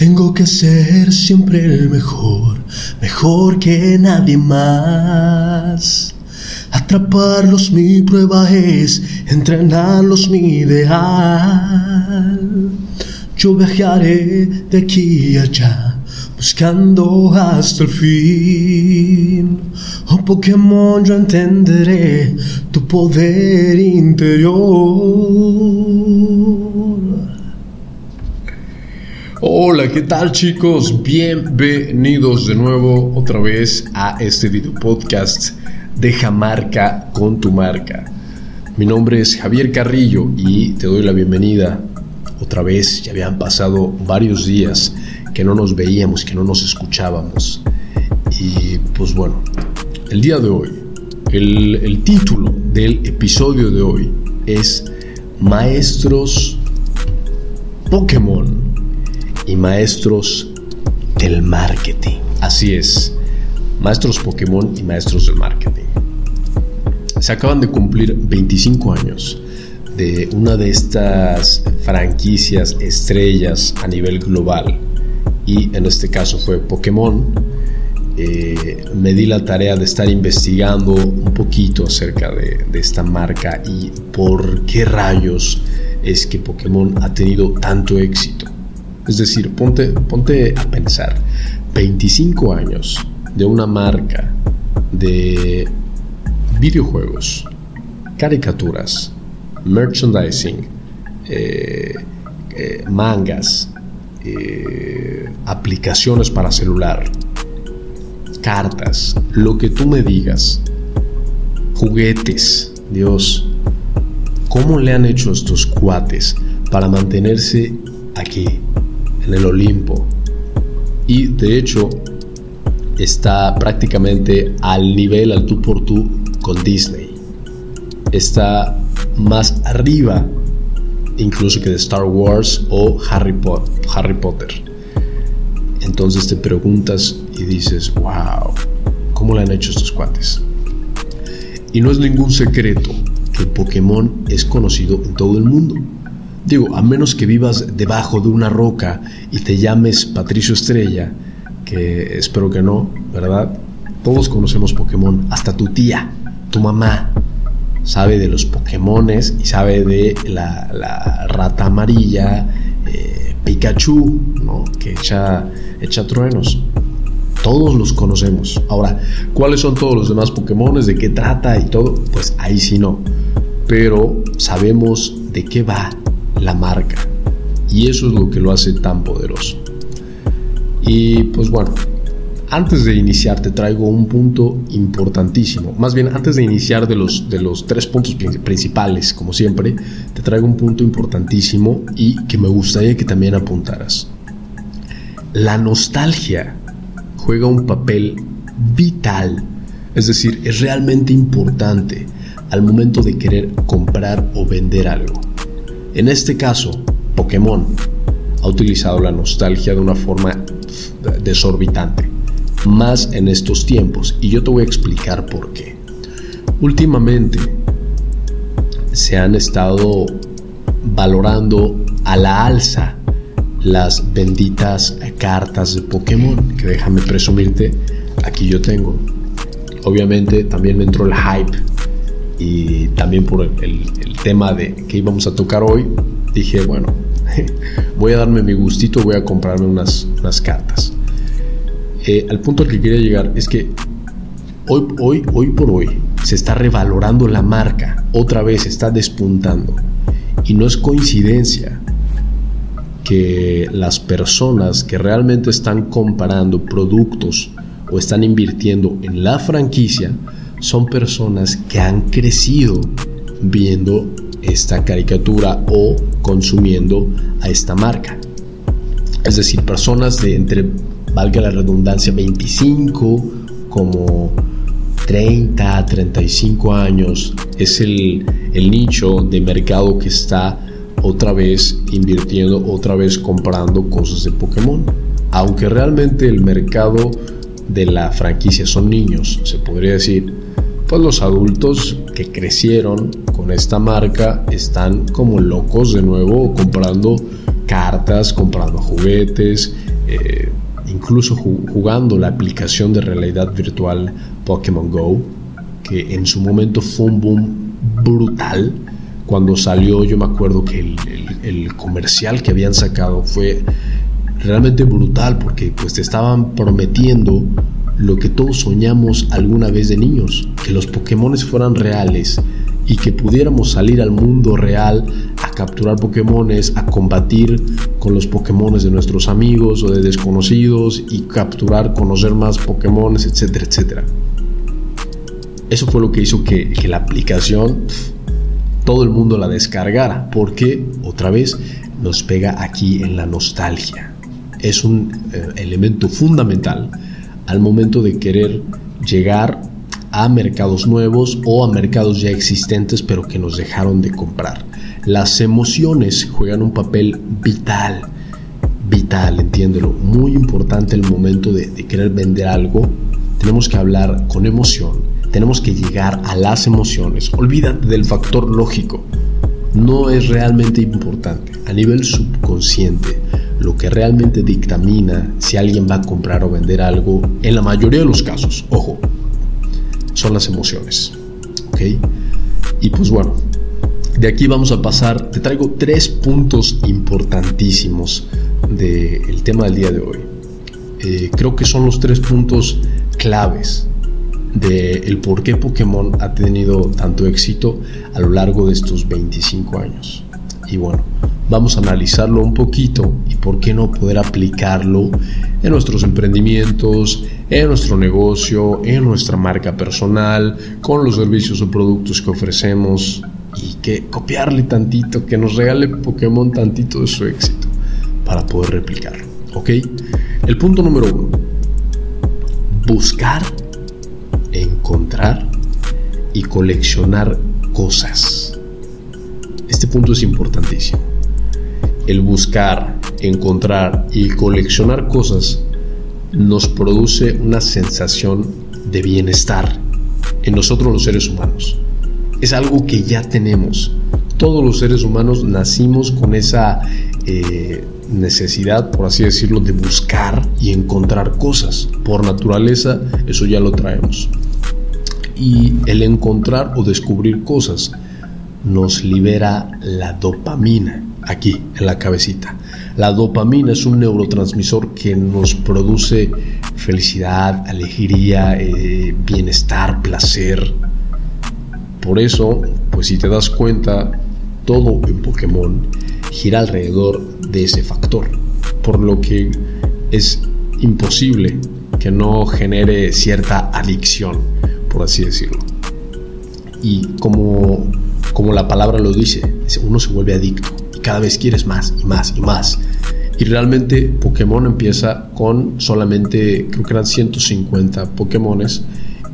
Tengo que ser siempre el mejor, mejor que nadie más. Atraparlos mi prueba es, entrenarlos mi ideal. Yo viajaré de aquí a allá, buscando hasta el fin. Oh Pokémon, yo entenderé tu poder interior. Hola, ¿qué tal chicos? Bienvenidos de nuevo otra vez a este video podcast Deja marca con tu marca. Mi nombre es Javier Carrillo y te doy la bienvenida otra vez. Ya habían pasado varios días que no nos veíamos, que no nos escuchábamos. Y pues bueno, el día de hoy, el, el título del episodio de hoy es Maestros Pokémon y maestros del marketing. Así es, maestros Pokémon y maestros del marketing. Se acaban de cumplir 25 años de una de estas franquicias estrellas a nivel global y en este caso fue Pokémon. Eh, me di la tarea de estar investigando un poquito acerca de, de esta marca y por qué rayos es que Pokémon ha tenido tanto éxito. Es decir, ponte, ponte a pensar, 25 años de una marca de videojuegos, caricaturas, merchandising, eh, eh, mangas, eh, aplicaciones para celular, cartas, lo que tú me digas, juguetes, Dios, ¿cómo le han hecho estos cuates para mantenerse aquí? En el Olimpo. Y de hecho está prácticamente al nivel, al tú por tú con Disney. Está más arriba incluso que de Star Wars o Harry, Potter. Entonces te preguntas y dices, wow, ¿cómo le han hecho estos cuates? Y no es ningún secreto que Pokémon es conocido en todo el mundo. Digo, a menos que vivas debajo de una roca y te llames Patricio Estrella, que espero que no, ¿verdad? Todos conocemos Pokémon, hasta tu tía, tu mamá, sabe de los Pokémones y sabe de la, rata amarilla, eh, Pikachu, ¿no? Que echa, echa truenos. Todos los conocemos. Ahora, ¿cuáles son todos los demás Pokémones? ¿De qué trata y todo? Pues ahí sí no. Pero sabemos de qué va la marca. Y eso es lo que lo hace tan poderoso. Y pues bueno, antes de iniciar te traigo un punto importantísimo. Más bien, antes de iniciar de los, de los tres puntos principales, como siempre, te traigo un punto importantísimo y que me gustaría que también apuntaras. La nostalgia juega un papel vital, es decir, es realmente importante al momento de querer comprar o vender algo. En este caso, Pokémon ha utilizado la nostalgia de una forma desorbitante, más en estos tiempos, y yo te voy a explicar por qué. Últimamente se han estado valorando a la alza las benditas cartas de Pokémon, que déjame presumirte, aquí yo tengo. Obviamente también me entró el hype y también por el, tema de que íbamos a tocar hoy, dije, bueno, voy a darme mi gustito, voy a comprarme unas, unas cartas. Eh, al punto al que quería llegar es que hoy, hoy, hoy por hoy se está revalorando la marca, otra vez está despuntando. Y no es coincidencia que las personas que realmente están comparando productos o están invirtiendo en la franquicia son personas que han crecido viendo esta caricatura o consumiendo a esta marca. Es decir, personas de entre, valga la redundancia, 25 como 30, 35 años es el, el nicho de mercado que está otra vez invirtiendo, otra vez comprando cosas de Pokémon. Aunque realmente el mercado de la franquicia son niños, se podría decir, pues los adultos que crecieron con esta marca están como locos de nuevo comprando cartas, comprando juguetes, eh, incluso jugando la aplicación de realidad virtual Pokémon Go, que en su momento fue un boom brutal. Cuando salió, yo me acuerdo que el, comercial que habían sacado fue realmente brutal porque pues te estaban prometiendo lo que todos soñamos alguna vez de niños, que los Pokémon fueran reales y que pudiéramos salir al mundo real a capturar Pokémones, a combatir con los Pokémones de nuestros amigos o de desconocidos y capturar, conocer más Pokémones, etcétera, etcétera. Eso fue lo que hizo que, la aplicación todo el mundo la descargara, porque otra vez nos pega aquí en la nostalgia. Es un eh, elemento fundamental al momento de querer llegar a mercados nuevos o a mercados ya existentes pero que nos dejaron de comprar. Las emociones juegan un papel vital, vital, entiéndelo, muy importante el momento de, querer vender algo. Tenemos que hablar con emoción, tenemos que llegar a las emociones. Olvídate del factor lógico, no es realmente importante. A nivel subconsciente, lo que realmente dictamina si alguien va a comprar o vender algo, en la mayoría de los casos, ojo, son las emociones. ¿Ok? Y pues bueno, de aquí vamos a pasar, te traigo tres puntos importantísimos del tema del día de hoy. Eh, creo que son los tres puntos claves de el por qué Pokémon ha tenido tanto éxito a lo largo de estos 25 años. Y bueno, vamos a analizarlo un poquito y por qué no poder aplicarlo en nuestros emprendimientos, en nuestro negocio, en nuestra marca personal, con los servicios o productos que ofrecemos y que copiarle tantito, que nos regale Pokémon tantito de su éxito para poder replicarlo. ¿Ok? El punto número uno, buscar, encontrar y coleccionar cosas. Este punto es importantísimo el buscar, encontrar y coleccionar cosas nos produce una sensación de bienestar en nosotros los seres humanos. Es algo que ya tenemos. Todos los seres humanos nacimos con esa eh, necesidad, por así decirlo, de buscar y encontrar cosas. Por naturaleza, eso ya lo traemos. Y el encontrar o descubrir cosas nos libera la dopamina aquí en la cabecita. La dopamina es un neurotransmisor que nos produce felicidad, alegría, eh, bienestar, placer. Por eso, pues si te das cuenta, todo en Pokémon gira alrededor de ese factor, por lo que es imposible que no genere cierta adicción, por así decirlo. Y como, como la palabra lo dice, uno se vuelve adicto cada vez quieres más y más y más. Y realmente Pokémon empieza con solamente, creo que eran 150 Pokémones.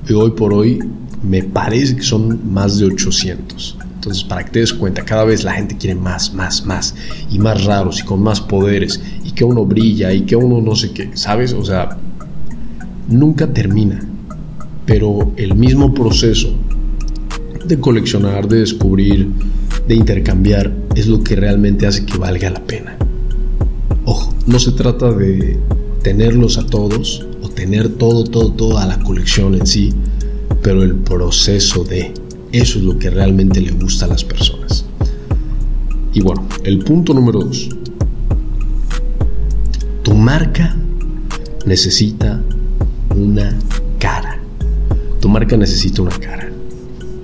Y hoy por hoy me parece que son más de 800. Entonces, para que te des cuenta, cada vez la gente quiere más, más, más. Y más raros y con más poderes. Y que uno brilla y que uno no sé qué. ¿Sabes? O sea, nunca termina. Pero el mismo proceso de coleccionar, de descubrir, de intercambiar, es lo que realmente hace que valga la pena. Ojo, no se trata de tenerlos a todos o tener todo, todo, toda la colección en sí, pero el proceso de eso es lo que realmente le gusta a las personas. Y bueno, el punto número dos. Tu marca necesita una cara. Tu marca necesita una cara.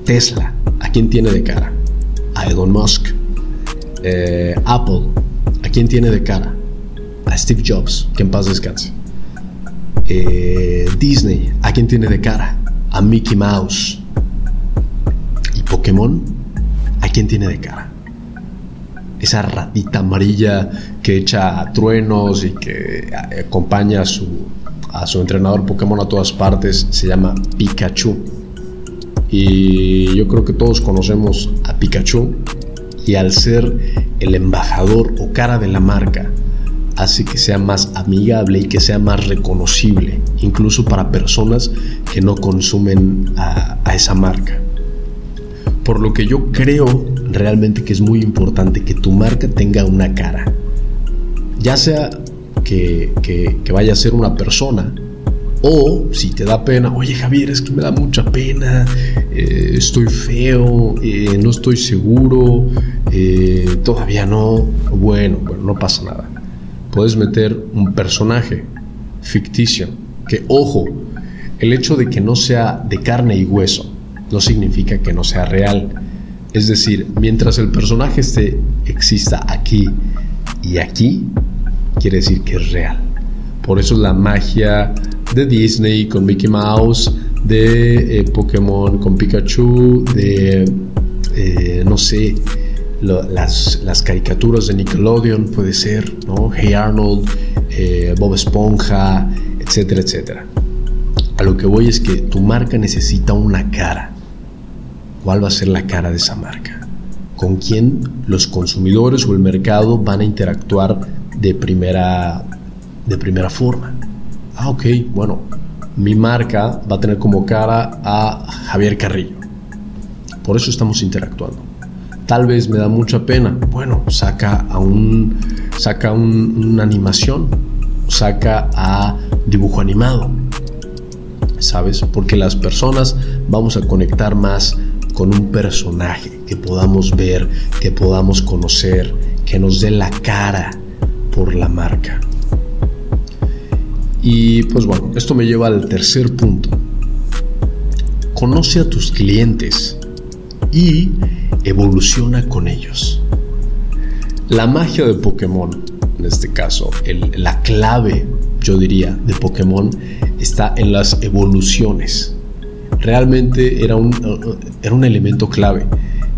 Tesla, ¿a quién tiene de cara? A Elon Musk. Eh, Apple, ¿a quién tiene de cara? A Steve Jobs, que en paz descanse. Eh, Disney, ¿a quién tiene de cara? A Mickey Mouse. ¿Y Pokémon? ¿A quién tiene de cara? Esa ratita amarilla que echa truenos y que eh, acompaña a su, a su entrenador Pokémon a todas partes se llama Pikachu. Y yo creo que todos conocemos a Pikachu y al ser el embajador o cara de la marca, hace que sea más amigable y que sea más reconocible, incluso para personas que no consumen a, esa marca. Por lo que yo creo realmente que es muy importante que tu marca tenga una cara, ya sea que, vaya a ser una persona. O si te da pena, oye Javier, es que me da mucha pena, eh, estoy feo, eh, no estoy seguro, eh, todavía no. Bueno, bueno, no pasa nada. Puedes meter un personaje ficticio, que ojo, el hecho de que no sea de carne y hueso no significa que no sea real. Es decir, mientras el personaje esté, exista aquí y aquí, quiere decir que es real. Por eso es la magia de Disney con Mickey Mouse, de eh, Pokémon con Pikachu, de, eh, no sé, las, caricaturas de Nickelodeon, puede ser, ¿no? Hey Arnold, eh, Bob Esponja, etcétera, etcétera. A lo que voy es que tu marca necesita una cara. ¿Cuál va a ser la cara de esa marca? ¿Con quién los consumidores o el mercado van a interactuar de primera, de primera forma? Ah, ok, bueno, mi marca va a tener como cara a Javier Carrillo. Por eso estamos interactuando. Tal vez me da mucha pena. Bueno, saca a un saca una animación, saca a dibujo animado. ¿Sabes? Porque las personas vamos a conectar más con un personaje que podamos ver, que podamos conocer, que nos dé la cara por la marca. Y pues bueno, esto me lleva al tercer punto. Conoce a tus clientes y evoluciona con ellos. La magia de Pokémon, en este caso, la clave, yo diría, de Pokémon está en las evoluciones. Realmente era un, era un elemento clave.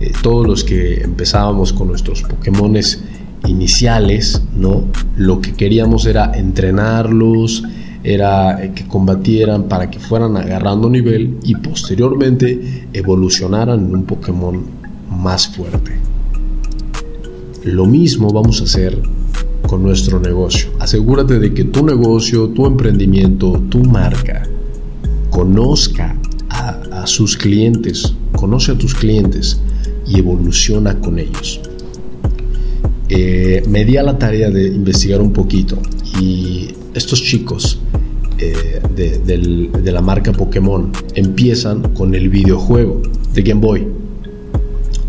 Eh, todos los que empezábamos con nuestros Pokémones iniciales, ¿no? Lo que queríamos era entrenarlos, era que combatieran para que fueran agarrando nivel y posteriormente evolucionaran en un Pokémon más fuerte. Lo mismo vamos a hacer con nuestro negocio. Asegúrate de que tu negocio, tu emprendimiento, tu marca conozca a, sus clientes, conoce a tus clientes y evoluciona con ellos. Eh, me di a la tarea de investigar un poquito y estos chicos eh, de, la marca Pokémon empiezan con el videojuego de Game Boy.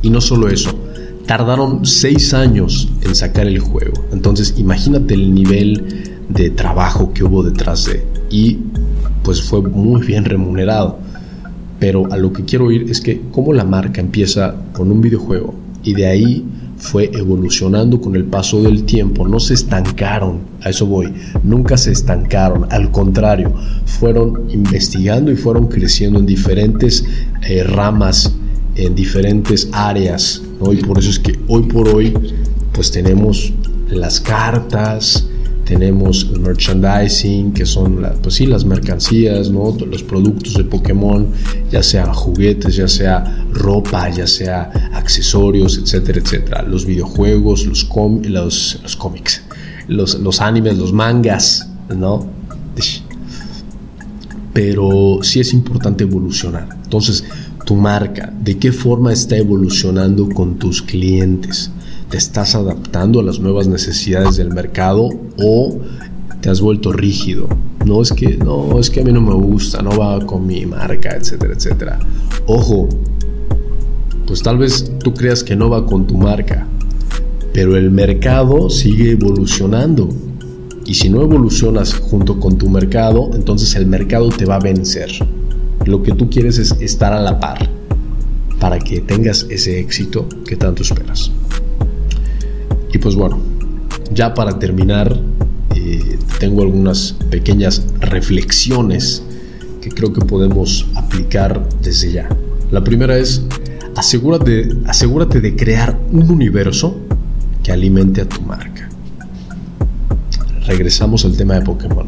Y no solo eso, tardaron seis años en sacar el juego. Entonces imagínate el nivel de trabajo que hubo detrás de. Y pues fue muy bien remunerado. Pero a lo que quiero ir es que como la marca empieza con un videojuego y de ahí fue evolucionando con el paso del tiempo, no se estancaron, a eso voy, nunca se estancaron, al contrario, fueron investigando y fueron creciendo en diferentes eh, ramas, en diferentes áreas, y por eso es que hoy por hoy pues tenemos las cartas, tenemos el merchandising, que son pues sí, las mercancías, ¿no? los productos de Pokémon, ya sea juguetes, ya sea ropa, ya sea accesorios, etcétera, etcétera. Los videojuegos, los, los, los cómics, los, los animes, los mangas, ¿no? Pero sí es importante evolucionar. Entonces, tu marca, ¿de qué forma está evolucionando con tus clientes? Te estás adaptando a las nuevas necesidades del mercado o te has vuelto rígido. No es que no, es que a mí no me gusta, no va con mi marca, etcétera, etcétera. Ojo, pues tal vez tú creas que no va con tu marca, pero el mercado sigue evolucionando. Y si no evolucionas junto con tu mercado, entonces el mercado te va a vencer. Lo que tú quieres es estar a la par para que tengas ese éxito que tanto esperas. Y pues bueno, ya para terminar, eh, tengo algunas pequeñas reflexiones que creo que podemos aplicar desde ya. La primera es, asegúrate, asegúrate de crear un universo que alimente a tu marca. Regresamos al tema de Pokémon.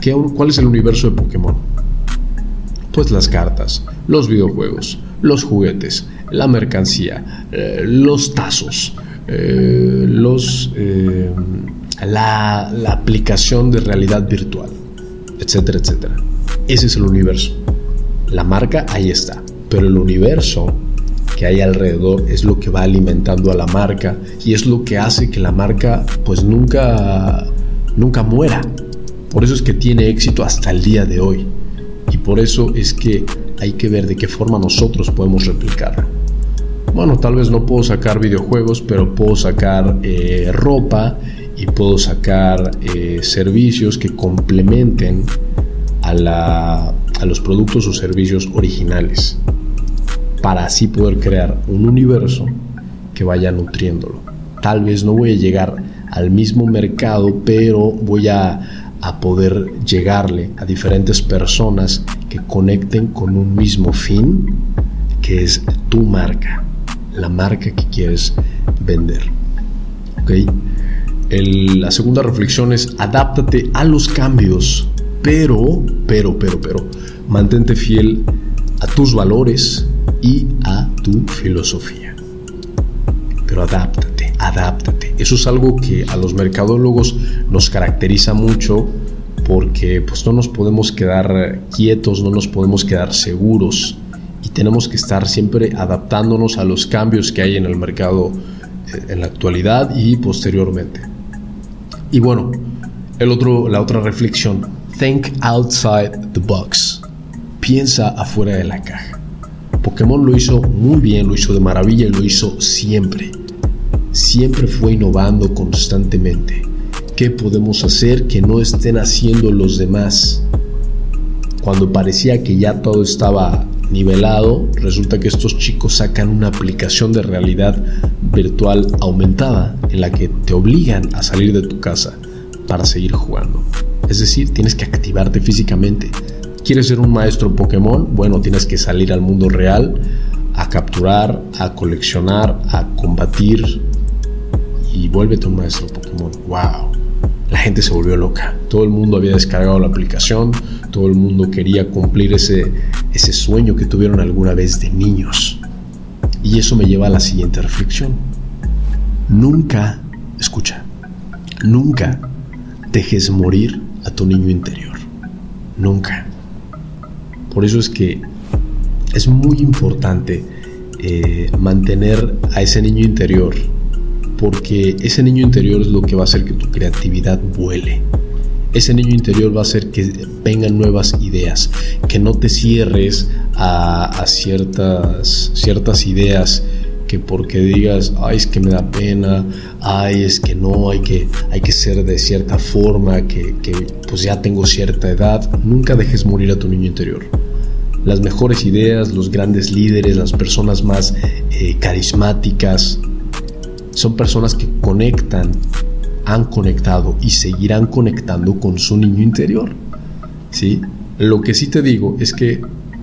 ¿Qué, ¿Cuál es el universo de Pokémon? Pues las cartas, los videojuegos, los juguetes, la mercancía, eh, los tazos, eh, los, eh, la, aplicación de realidad virtual, etcétera, etcétera. Ese es el universo. La marca ahí está, pero el universo que hay alrededor es lo que va alimentando a la marca y es lo que hace que la marca pues nunca nunca muera. Por eso es que tiene éxito hasta el día de hoy. Y por eso es que hay que ver de qué forma nosotros podemos replicarlo. Bueno, tal vez no puedo sacar videojuegos, pero puedo sacar eh, ropa y puedo sacar eh, servicios que complementen a, la, a los productos o servicios originales para así poder crear un universo que vaya nutriéndolo. Tal vez no voy a llegar al mismo mercado, pero voy a, a poder llegarle a diferentes personas que conecten con un mismo fin, que es tu marca, la marca que quieres vender. ¿Okay? la segunda reflexión es adáptate a los cambios, pero, pero, pero, pero, mantente fiel a tus valores y a tu filosofía. Pero adáptate, adáptate. Eso es algo que a los mercadólogos nos caracteriza mucho porque pues no nos podemos quedar quietos, no nos podemos quedar seguros tenemos que estar siempre adaptándonos a los cambios que hay en el mercado eh, en la actualidad y posteriormente. Y bueno, el otro, la otra reflexión, think outside the box. Piensa afuera de la caja. Pokémon lo hizo muy bien, lo hizo de maravilla y lo hizo siempre. Siempre fue innovando constantemente. ¿Qué podemos hacer que no estén haciendo los demás? Cuando parecía que ya todo estaba nivelado, resulta que estos chicos sacan una aplicación de realidad virtual aumentada en la que te obligan a salir de tu casa para seguir jugando. Es decir, tienes que activarte físicamente. ¿Quieres ser un maestro Pokémon? Bueno, tienes que salir al mundo real a capturar, a coleccionar, a combatir y vuélvete un maestro Pokémon. ¡Wow! La gente se volvió loca. Todo el mundo había descargado la aplicación, todo el mundo quería cumplir ese, ese sueño que tuvieron alguna vez de niños. Y eso me lleva a la siguiente reflexión. Nunca, escucha, nunca dejes morir a tu niño interior. Nunca. Por eso es que es muy importante eh, mantener a ese niño interior porque ese niño interior es lo que va a hacer que tu creatividad vuele. Ese niño interior va a hacer que vengan nuevas ideas, que no te cierres a, ciertas, ciertas ideas que porque digas, ay, es que me da pena, ay, es que no, hay que, hay que ser de cierta forma, que, pues ya tengo cierta edad, nunca dejes morir a tu niño interior. Las mejores ideas, los grandes líderes, las personas más eh, carismáticas, son personas que conectan, han conectado y seguirán conectando con su niño interior. ¿sí? Lo que sí te digo es que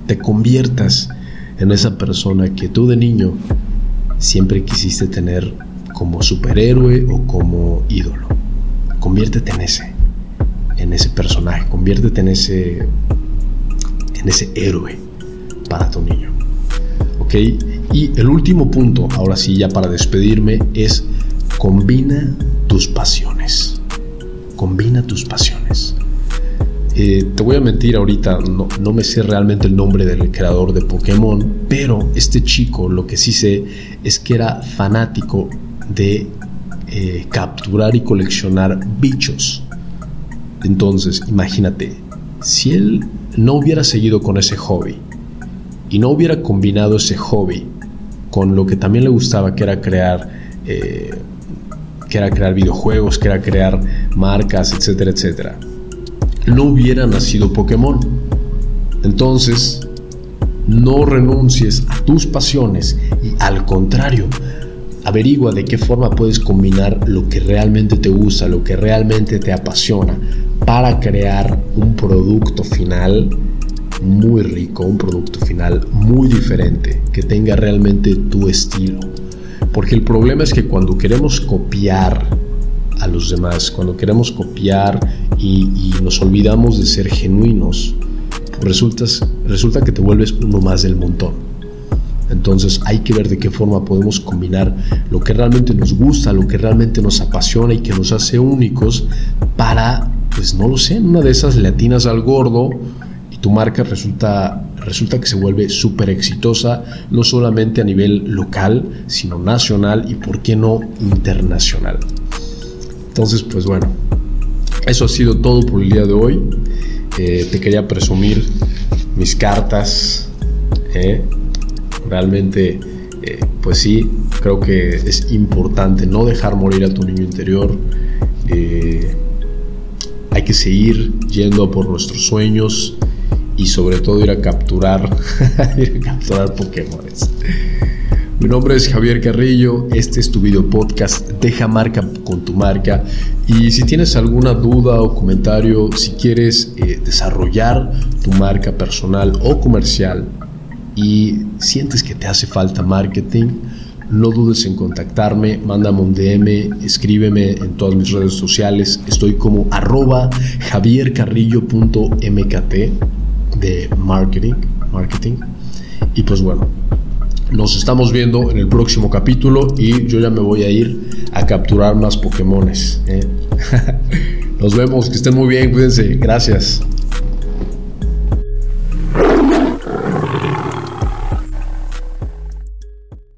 te conviertas en esa persona que tú de niño siempre quisiste tener como superhéroe o como ídolo. Conviértete en ese, en ese personaje, conviértete en ese, en ese héroe para tu niño. ¿Ok? Y el último punto, ahora sí ya para despedirme, es combina tus pasiones. Combina tus pasiones. Eh, te voy a mentir ahorita, no, no, me sé realmente el nombre del creador de Pokémon, pero este chico lo que sí sé es que era fanático de eh, capturar y coleccionar bichos. Entonces, imagínate, si él no hubiera seguido con ese hobby y no hubiera combinado ese hobby con lo que también le gustaba, que era crear, eh, que era crear videojuegos, que era crear marcas, etcétera, etcétera, no hubiera nacido Pokémon. Entonces, no renuncies a tus pasiones y al contrario, averigua de qué forma puedes combinar lo que realmente te gusta, lo que realmente te apasiona, para crear un producto final muy rico, un producto final muy diferente, que tenga realmente tu estilo. Porque el problema es que cuando queremos copiar a los demás, cuando queremos copiar y, nos olvidamos de ser genuinos, pues resulta, que te vuelves uno más del montón. Entonces hay que ver de qué forma podemos combinar lo que realmente nos gusta, lo que realmente nos apasiona y que nos hace únicos para, pues no lo sé, una de esas latinas al gordo tu marca resulta, resulta que se vuelve súper exitosa, no solamente a nivel local, sino nacional y, por qué no, internacional. Entonces, pues bueno, eso ha sido todo por el día de hoy. Eh, te quería presumir mis cartas. ¿eh? Realmente, eh, pues sí, creo que es importante no dejar morir a tu niño interior. hay que seguir yendo por nuestros sueños y sobre todo ir a capturar, ir a capturar Pokémon. Mi nombre es Javier Carrillo, este es tu video podcast Deja marca con tu marca. Y si tienes alguna duda o comentario, si quieres eh, desarrollar tu marca personal o comercial y sientes que te hace falta marketing, no dudes en contactarme, mándame un DM, escríbeme en todas mis redes sociales, estoy como arroba javiercarrillo.mkt de marketing, marketing. Y pues bueno, nos estamos viendo en el próximo capítulo y yo ya me voy a ir a capturar más Pokémones. ¿eh? Nos vemos, que estén muy bien, cuídense, gracias.